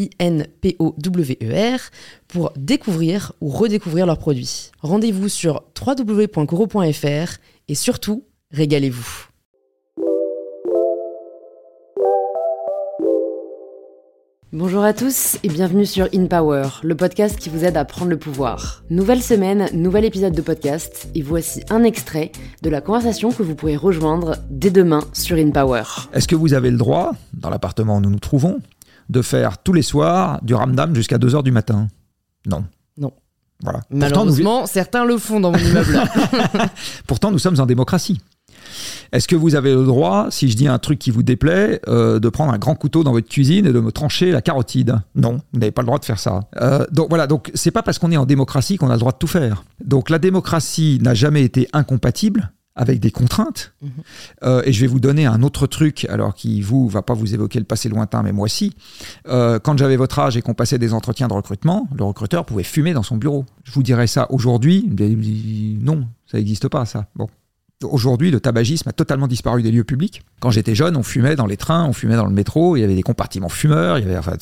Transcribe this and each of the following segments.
I-N-P-O-W-E-R, pour découvrir ou redécouvrir leurs produits. Rendez-vous sur www.coro.fr et surtout, régalez-vous. Bonjour à tous et bienvenue sur In Power, le podcast qui vous aide à prendre le pouvoir. Nouvelle semaine, nouvel épisode de podcast et voici un extrait de la conversation que vous pourrez rejoindre dès demain sur In Power. Est-ce que vous avez le droit, dans l'appartement où nous nous trouvons, de faire tous les soirs du ramdam jusqu'à 2h du matin Non. Non. Voilà. Malheureusement, certains le font dans mon immeuble. Pourtant, nous sommes en démocratie. Est-ce que vous avez le droit, si je dis un truc qui vous déplaît, euh, de prendre un grand couteau dans votre cuisine et de me trancher la carotide? Non, vous n'avez pas le droit de faire ça. Euh, donc voilà, donc c'est pas parce qu'on est en démocratie qu'on a le droit de tout faire. Donc la démocratie n'a jamais été incompatible avec des contraintes. Mhm. Euh, et je vais vous donner un autre truc, alors qui vous va pas vous évoquer le passé lointain, mais moi aussi. Euh, quand j'avais votre âge et qu'on passait des entretiens de recrutement, le recruteur pouvait fumer dans son bureau. Je vous dirais ça aujourd'hui, non, ça n'existe pas ça. Bon. Aujourd'hui, le tabagisme a totalement disparu des lieux publics. Quand j'étais jeune, on fumait dans les trains, on fumait dans le métro, il y avait des compartiments fumeurs, il y avait, enfin,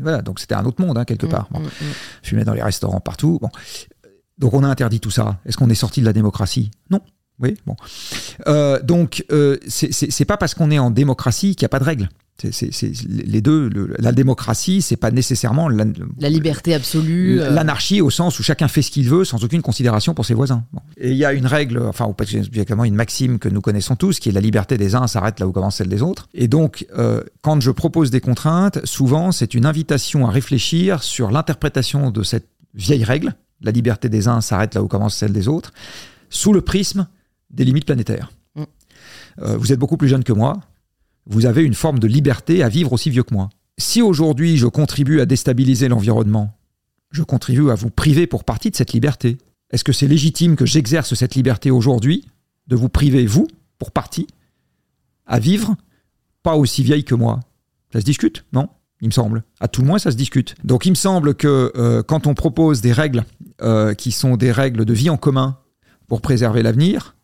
voilà, donc c'était un autre monde hein, quelque Mhm, part. Bon. Fumait dans les restaurants partout. Bon. Donc on a interdit tout ça. Est-ce qu'on est sorti de la démocratie? Non. Oui, bon. Euh, donc, euh, c'est- pas parce qu'on est en démocratie qu'il n'y a pas de règles. C'est- les deux, le- la démocratie, c'est pas nécessairement la- La liberté absolue. euh, l'anarchie au sens où chacun fait ce qu'il veut sans aucune considération pour ses voisins. Bon. Et il y a une règle, enfin, ou particulièrement une maxime que nous connaissons tous, qui est la liberté des uns s'arrête là où commence celle des autres. Et donc, euh, quand je propose des contraintes, souvent, c'est une invitation à réfléchir sur l'interprétation de cette vieille règle, la liberté des uns s'arrête là où commence celle des autres, sous le prisme des limites planétaires. Mm. Euh, vous êtes beaucoup plus jeune que moi, vous avez une forme de liberté à vivre aussi vieux que moi. Si aujourd'hui je contribue à déstabiliser l'environnement, je contribue à vous priver pour partie de cette liberté. Est-ce que c'est légitime que j'exerce cette liberté aujourd'hui, de vous priver, vous, pour partie, à vivre pas aussi vieille que moi? Ça se discute, non? Il me semble. À tout le moins, ça se discute. Donc il me semble que euh, quand on propose des règles euh, qui sont des règles de vie en commun pour préserver l'avenir,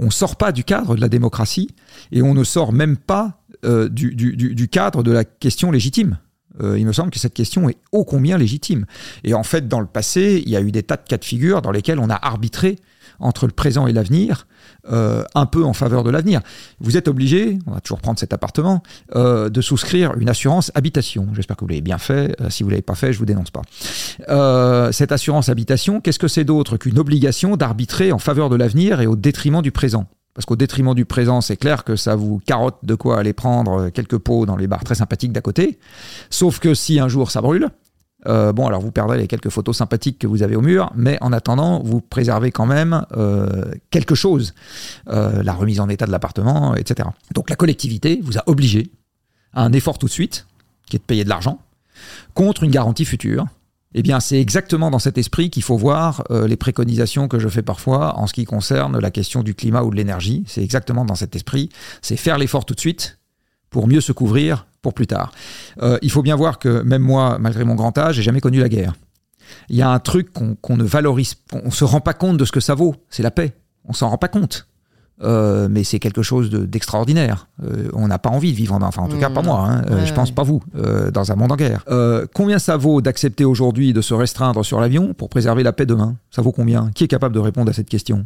on sort pas du cadre de la démocratie et on ne sort même pas euh, du cadre de la question légitime. Euh, il me semble que cette question est ô combien légitime. Et en fait, dans le passé, il y a eu des tas de cas de figure dans lesquels on a arbitré entre le présent et l'avenir, euh, un peu en faveur de l'avenir. Vous êtes obligé, on va toujours prendre cet appartement, euh, de souscrire une assurance habitation. J'espère que vous l'avez bien fait. Si vous l'avez pas fait, je vous dénonce pas. Cette assurance habitation, qu'est-ce que c'est d'autre qu'une obligation d'arbitrer en faveur de l'avenir et au détriment du présent? Parce qu'au détriment du présent, c'est clair que ça vous carotte de quoi aller prendre quelques pots dans les bars très sympathiques d'à côté. Sauf que si un jour ça brûle, euh, bon, alors vous perdrez les quelques photos sympathiques que vous avez au mur, mais en attendant, vous préservez quand même euh, quelque chose, Euh, la remise en état de l'appartement, etc. Donc la collectivité vous a obligé à un effort tout de suite, qui est de payer de l'argent, contre une garantie future. Eh bien, c'est exactement dans cet esprit qu'il faut voir euh, les préconisations que je fais parfois en ce qui concerne la question du climat ou de l'énergie. C'est exactement dans cet esprit. C'est faire l'effort tout de suite pour mieux se couvrir pour plus tard. Euh, il faut bien voir que même moi, malgré mon grand âge, j'ai jamais connu la guerre. Il y a un truc qu'on ne valorise, on se rend pas compte de ce que ça vaut. C'est la paix. On s'en rend pas compte. Euh, mais c'est quelque chose de- d'extraordinaire. Euh, on n'a pas envie de vivre en enfin en tout cas pas moi. hein. Euh, Ouais, je pense ouais. pas vous euh, dans un monde en guerre. Euh, combien ça vaut d'accepter aujourd'hui de se restreindre sur l'avion pour préserver la paix demain? Ça vaut combien? Qui est capable de répondre à cette question?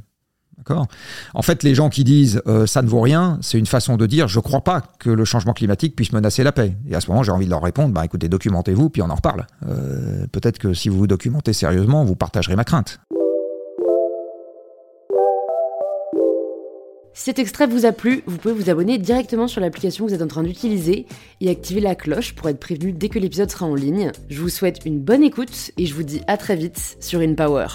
D'accord? En fait, les gens qui disent euh, ça ne vaut rien, c'est une façon de dire je crois pas que le changement climatique puisse menacer la paix. Et à ce moment, j'ai envie de leur répondre bah écoutez, documentez-vous, puis on en reparle. Euh, Peut-être que si vous vous documentez sérieusement, vous partagerez ma crainte. Si cet extrait vous a plu, vous pouvez vous abonner directement sur l'application que vous êtes en train d'utiliser et activer la cloche pour être prévenu dès que l'épisode sera en ligne. Je vous souhaite une bonne écoute et je vous dis à très vite sur InPower.